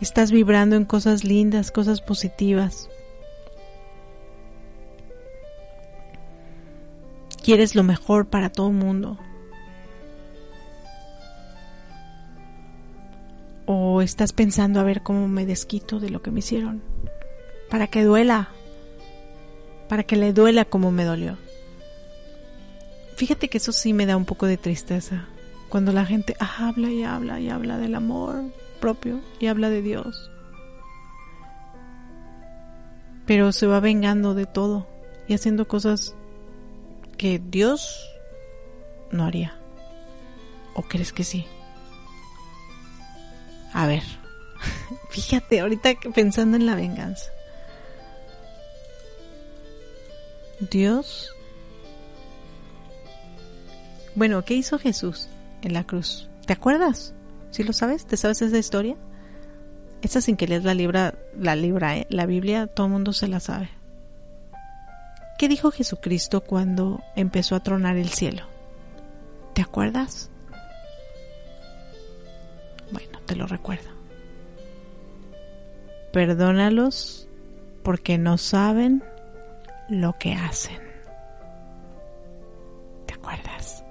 Estás vibrando en cosas lindas, cosas positivas. Quieres lo mejor para todo el mundo. O estás pensando a ver cómo me desquito de lo que me hicieron. Para que duela para que le duela como me dolió. Fíjate que eso sí me da un poco de tristeza, cuando la gente habla y habla y habla del amor propio y habla de Dios. Pero se va vengando de todo y haciendo cosas que Dios no haría. ¿O crees que sí? A ver, fíjate ahorita pensando en la venganza. Dios. Bueno, ¿qué hizo Jesús en la cruz? ¿Te acuerdas? ¿Sí lo sabes? ¿Te sabes esa historia? Esa sin que leas la libra, la libra, ¿eh? la Biblia, todo el mundo se la sabe. ¿Qué dijo Jesucristo cuando empezó a tronar el cielo? ¿Te acuerdas? Bueno, te lo recuerdo. Perdónalos porque no saben lo que hacen. ¿Te acuerdas?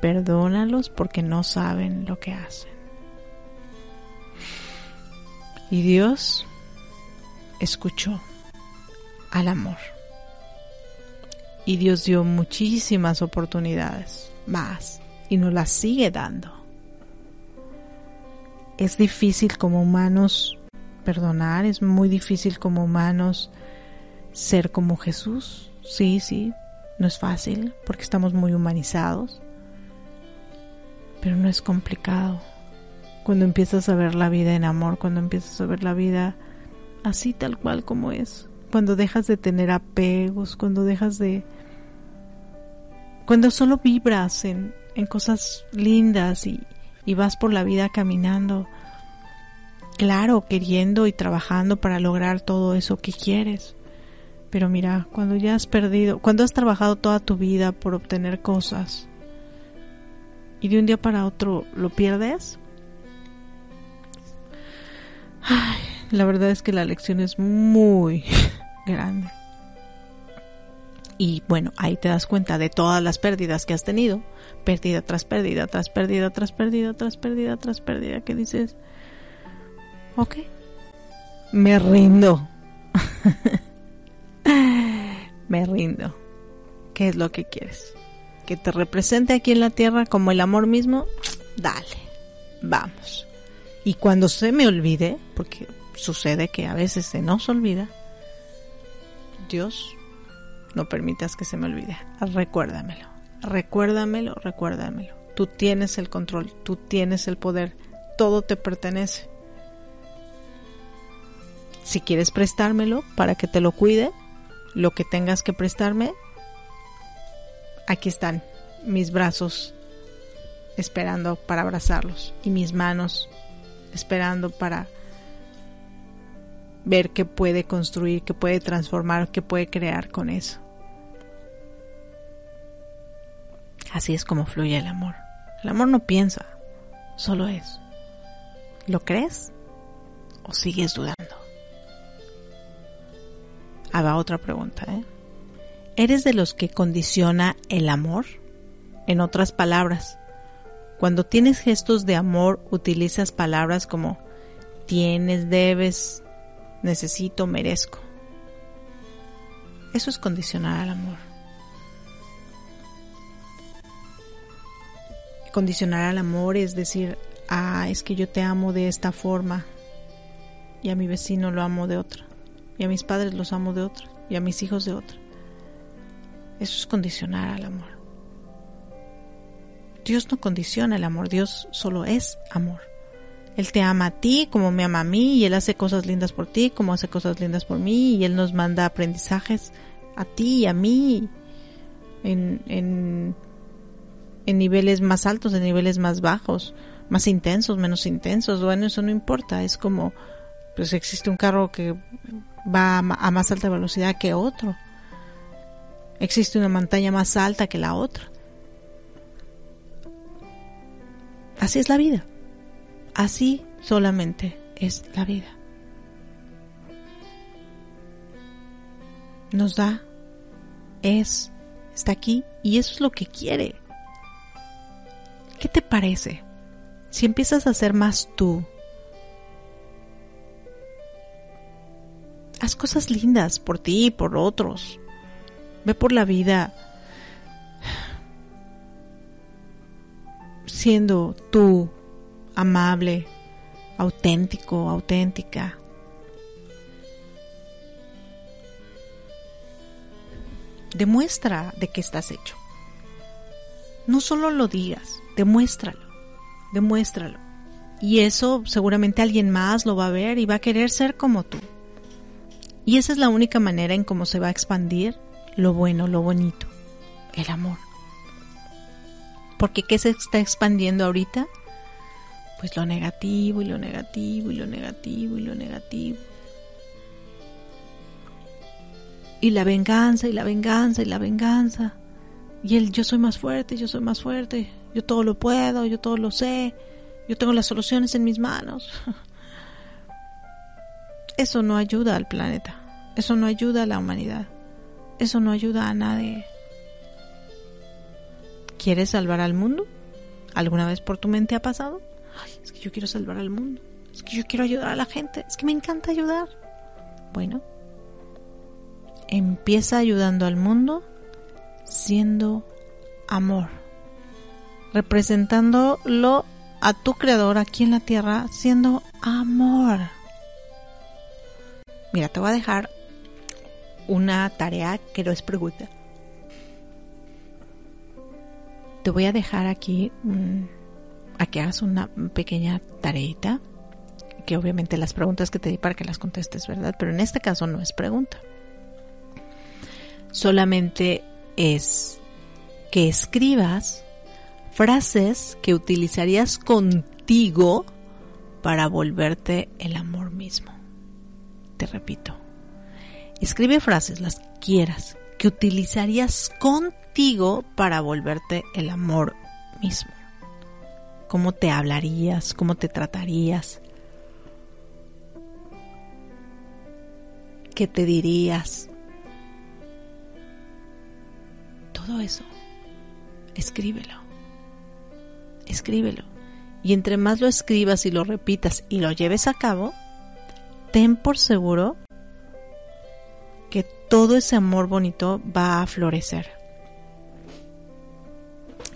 Perdónalos porque no saben lo que hacen. Y Dios escuchó al amor. Y Dios dio muchísimas oportunidades más y nos las sigue dando. Es difícil como humanos perdonar, es muy difícil como humanos ser como Jesús. Sí, sí, no es fácil porque estamos muy humanizados, pero no es complicado. Cuando empiezas a ver la vida en amor, cuando empiezas a ver la vida así tal cual como es, cuando dejas de tener apegos, cuando dejas de... cuando solo vibras en, en cosas lindas y, y vas por la vida caminando, claro, queriendo y trabajando para lograr todo eso que quieres. Pero mira, cuando ya has perdido, cuando has trabajado toda tu vida por obtener cosas y de un día para otro lo pierdes, ay, la verdad es que la lección es muy grande. Y bueno, ahí te das cuenta de todas las pérdidas que has tenido, pérdida tras pérdida, tras pérdida, tras pérdida, tras pérdida, tras pérdida, que dices, ok, me rindo. me rindo. ¿Qué es lo que quieres? ¿Que te represente aquí en la tierra como el amor mismo? Dale, vamos. Y cuando se me olvide, porque sucede que a veces se nos olvida, Dios, no permitas que se me olvide. Recuérdamelo, recuérdamelo, recuérdamelo. Tú tienes el control, tú tienes el poder, todo te pertenece. Si quieres prestármelo para que te lo cuide, lo que tengas que prestarme, aquí están mis brazos esperando para abrazarlos y mis manos esperando para ver qué puede construir, qué puede transformar, qué puede crear con eso. Así es como fluye el amor. El amor no piensa, solo es. ¿Lo crees o sigues dudando? Haga otra pregunta. ¿eh? ¿Eres de los que condiciona el amor? En otras palabras, cuando tienes gestos de amor utilizas palabras como tienes, debes, necesito, merezco. Eso es condicionar al amor. Condicionar al amor es decir, ah, es que yo te amo de esta forma y a mi vecino lo amo de otra, y a mis padres los amo de otra, y a mis hijos de otra. Eso es condicionar al amor. Dios no condiciona el amor, Dios solo es amor. Él te ama a ti como me ama a mí y Él hace cosas lindas por ti como hace cosas lindas por mí y Él nos manda aprendizajes a ti y a mí en, en, en niveles más altos, en niveles más bajos, más intensos, menos intensos. Bueno, eso no importa, es como, pues existe un carro que va a más alta velocidad que otro. Existe una montaña más alta que la otra. Así es la vida. Así solamente es la vida. Nos da, es, está aquí y eso es lo que quiere. ¿Qué te parece? Si empiezas a ser más tú, haz cosas lindas por ti y por otros. Ve por la vida siendo tú amable, auténtico, auténtica. Demuestra de qué estás hecho. No solo lo digas, demuéstralo, demuéstralo. Y eso seguramente alguien más lo va a ver y va a querer ser como tú. Y esa es la única manera en cómo se va a expandir lo bueno, lo bonito, el amor. Porque ¿qué se está expandiendo ahorita? pues lo negativo y lo negativo y lo negativo y lo negativo. Y la venganza y la venganza y la venganza. Y el yo soy más fuerte, yo soy más fuerte, yo todo lo puedo, yo todo lo sé, yo tengo las soluciones en mis manos. Eso no ayuda al planeta, eso no ayuda a la humanidad, eso no ayuda a nadie. ¿Quieres salvar al mundo? ¿Alguna vez por tu mente ha pasado? es que yo quiero salvar al mundo. es que yo quiero ayudar a la gente, es que me encanta ayudar. Bueno, empieza ayudando al mundo siendo amor, representándolo a tu creador aquí en la tierra siendo amor. Mira, te voy a dejar una tarea que no es pregunta. Te voy a dejar aquí mm, a que hagas una pequeña tareita, que obviamente las preguntas que te di para que las contestes, ¿verdad? Pero en este caso no es pregunta. Solamente es que escribas frases que utilizarías contigo para volverte el amor mismo. Te repito, escribe frases, las quieras, que utilizarías contigo para volverte el amor mismo. ¿Cómo te hablarías? ¿Cómo te tratarías? ¿Qué te dirías? Todo eso, escríbelo escríbelo. Y entre más lo escribas y lo repitas y lo lleves a cabo, ten por seguro todo ese amor bonito va a florecer.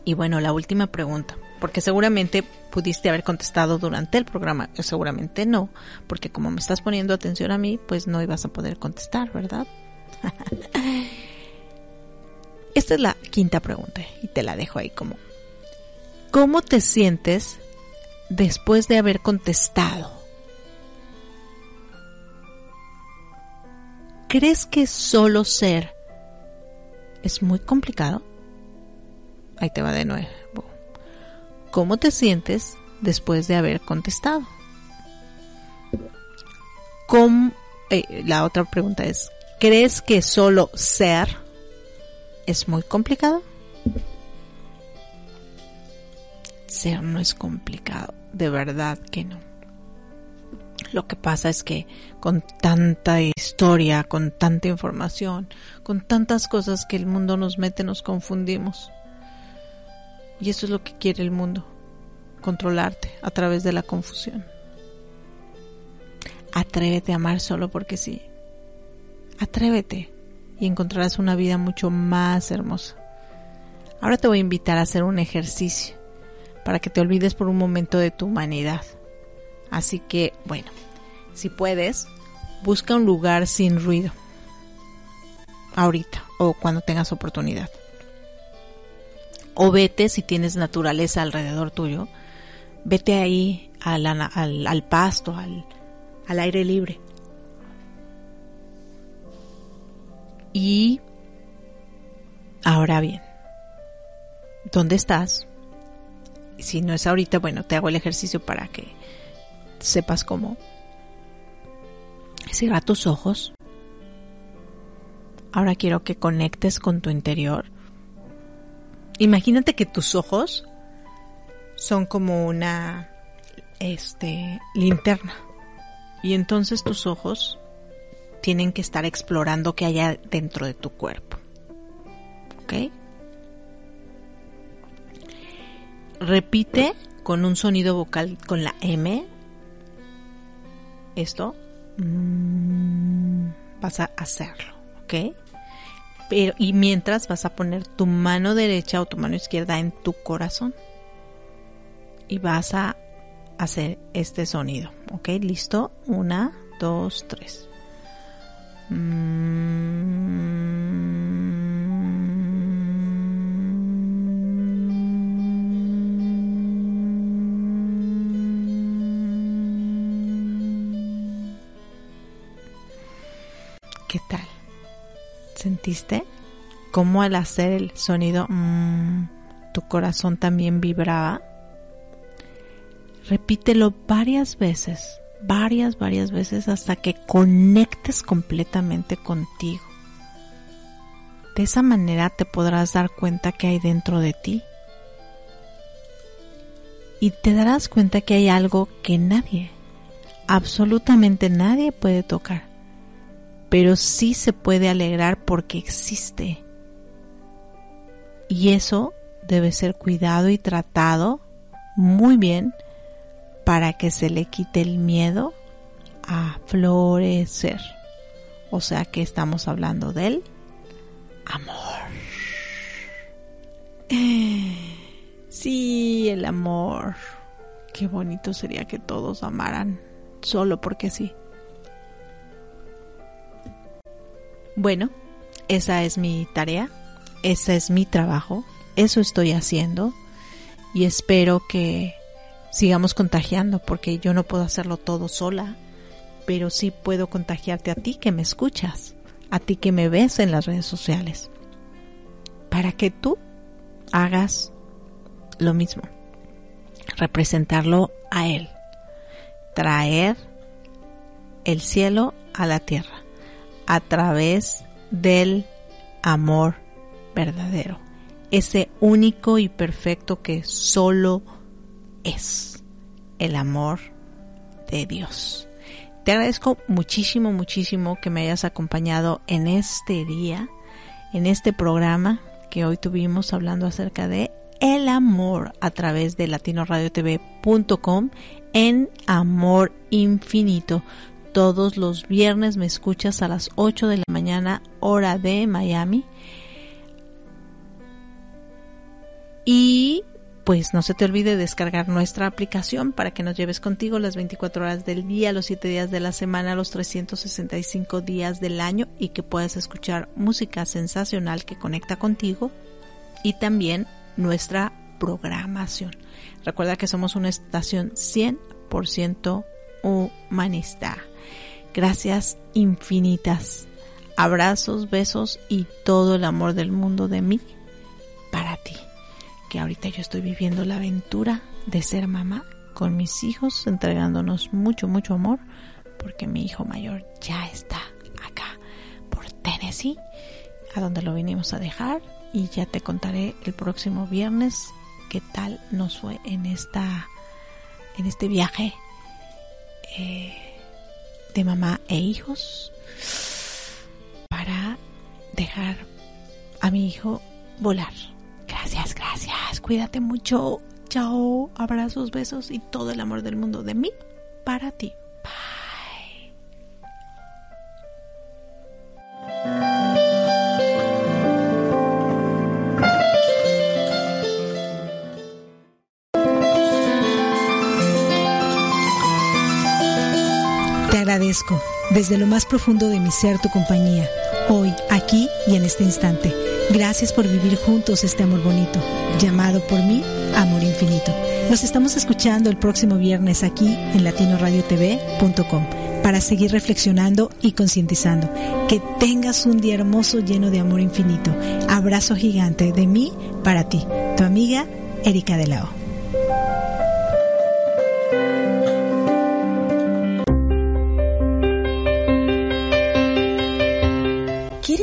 Y bueno, la última pregunta, porque seguramente pudiste haber contestado durante el programa, o seguramente no, porque como me estás poniendo atención a mí, pues no ibas a poder contestar, ¿verdad? Esta es la quinta pregunta y te la dejo ahí como ¿Cómo te sientes después de haber contestado? ¿Crees que solo ser es muy complicado? Ahí te va de nuevo. ¿Cómo te sientes después de haber contestado? Eh, la otra pregunta es, ¿crees que solo ser es muy complicado? ser no es complicado, de verdad que no. Lo que pasa es que con tanta historia, con tanta información, con tantas cosas que el mundo nos mete, nos confundimos. Y eso es lo que quiere el mundo, controlarte a través de la confusión. Atrévete a amar solo porque sí. Atrévete y encontrarás una vida mucho más hermosa. Ahora te voy a invitar a hacer un ejercicio para que te olvides por un momento de tu humanidad. Así que, bueno, si puedes, busca un lugar sin ruido. Ahorita o cuando tengas oportunidad. O vete si tienes naturaleza alrededor tuyo. Vete ahí al, al, pasto, al, al aire libre. Y ahora bien, ¿dónde estás? si no es ahorita, bueno, te hago el ejercicio para que sepas cómo. Cierra tus ojos. Ahora quiero que conectes con tu interior. Imagínate que tus ojos son como una este linterna. Y entonces tus ojos tienen que estar explorando qué hay dentro de tu cuerpo. ¿Ok? repite con un sonido vocal con la M. Esto. Mm, vas a hacerlo, ¿ok? Pero, y mientras vas a poner tu mano derecha o tu mano izquierda en tu corazón. Y vas a hacer este sonido, ¿ok? ¿Listo? Una, dos, tres. Mm. ¿Qué tal? ¿Sentiste cómo al hacer el sonido mmm, tu corazón también vibraba? Repítelo varias veces, varias, varias veces hasta que conectes completamente contigo. De esa manera te podrás dar cuenta que hay dentro de ti. Y te darás cuenta que hay algo que nadie, absolutamente nadie puede tocar pero sí se puede alegrar porque existe. Y eso debe ser cuidado y tratado muy bien para que se le quite el miedo a florecer. O sea que estamos hablando del amor. Sí, el amor. Qué bonito sería que todos amaran solo porque sí. Bueno, esa es mi tarea, ese es mi trabajo, eso estoy haciendo y espero que sigamos contagiando porque yo no puedo hacerlo todo sola, pero sí puedo contagiarte a ti que me escuchas, a ti que me ves en las redes sociales, para que tú hagas lo mismo, representarlo a Él, traer el cielo a la tierra a través del amor verdadero, ese único y perfecto que solo es el amor de Dios. Te agradezco muchísimo, muchísimo que me hayas acompañado en este día, en este programa que hoy tuvimos hablando acerca de el amor a través de latinoradiotv.com en Amor Infinito. Todos los viernes me escuchas a las 8 de la mañana, hora de Miami. Y pues no se te olvide descargar nuestra aplicación para que nos lleves contigo las 24 horas del día, los 7 días de la semana, los 365 días del año y que puedas escuchar música sensacional que conecta contigo y también nuestra programación. Recuerda que somos una estación 100% humanista. Gracias infinitas. Abrazos, besos y todo el amor del mundo de mí para ti. Que ahorita yo estoy viviendo la aventura de ser mamá con mis hijos, entregándonos mucho, mucho amor, porque mi hijo mayor ya está acá por Tennessee, a donde lo vinimos a dejar y ya te contaré el próximo viernes qué tal nos fue en esta en este viaje eh, de mamá e hijos para dejar a mi hijo volar. Gracias, gracias. Cuídate mucho. Chao. Abrazos, besos y todo el amor del mundo de mí para ti. Desde lo más profundo de mi ser tu compañía, hoy, aquí y en este instante. Gracias por vivir juntos este amor bonito, llamado por mí Amor Infinito. Nos estamos escuchando el próximo viernes aquí en latinoradiotv.com para seguir reflexionando y concientizando. Que tengas un día hermoso lleno de amor infinito. Abrazo gigante de mí para ti, tu amiga Erika de Lao.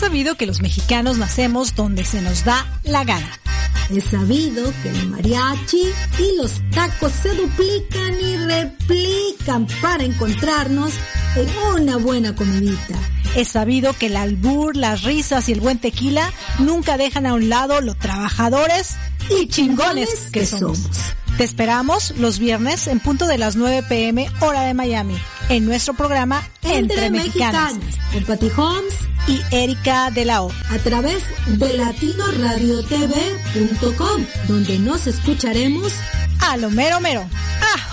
Sabido que los mexicanos nacemos donde se nos da la gana. Es sabido que el mariachi y los tacos se duplican y replican para encontrarnos en una buena comidita. Es sabido que el albur, las risas y el buen tequila nunca dejan a un lado los trabajadores y chingones que somos. Te esperamos los viernes en punto de las 9 pm hora de Miami en nuestro programa Entre, Mexicanas, con Patty Holmes y Erika de la O a través de latinoradiotv.com donde nos escucharemos a lo mero mero. ¡Ajua!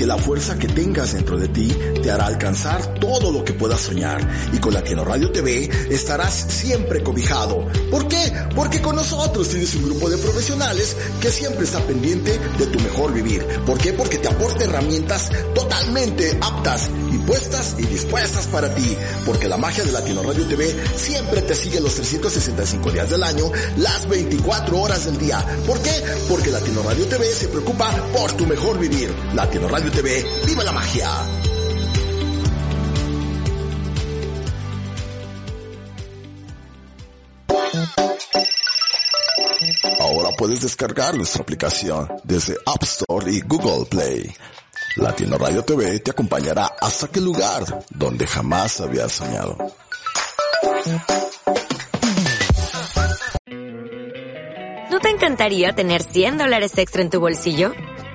Porque la fuerza que tengas dentro de ti te hará alcanzar todo lo que puedas soñar. Y con Latino Radio TV estarás siempre cobijado. ¿Por qué? Porque con nosotros tienes un grupo de profesionales que siempre está pendiente de tu mejor vivir. ¿Por qué? Porque te aporta herramientas totalmente aptas y puestas y dispuestas para ti. Porque la magia de Latino Radio TV siempre te sigue los 365 días del año, las 24 horas del día. ¿Por qué? Porque Latino Radio TV se preocupa por tu mejor vivir. Latino TV, viva la magia. Ahora puedes descargar nuestra aplicación desde App Store y Google Play. Latino Radio TV te acompañará hasta aquel lugar donde jamás habías soñado. ¿No te encantaría tener 100 dólares extra en tu bolsillo?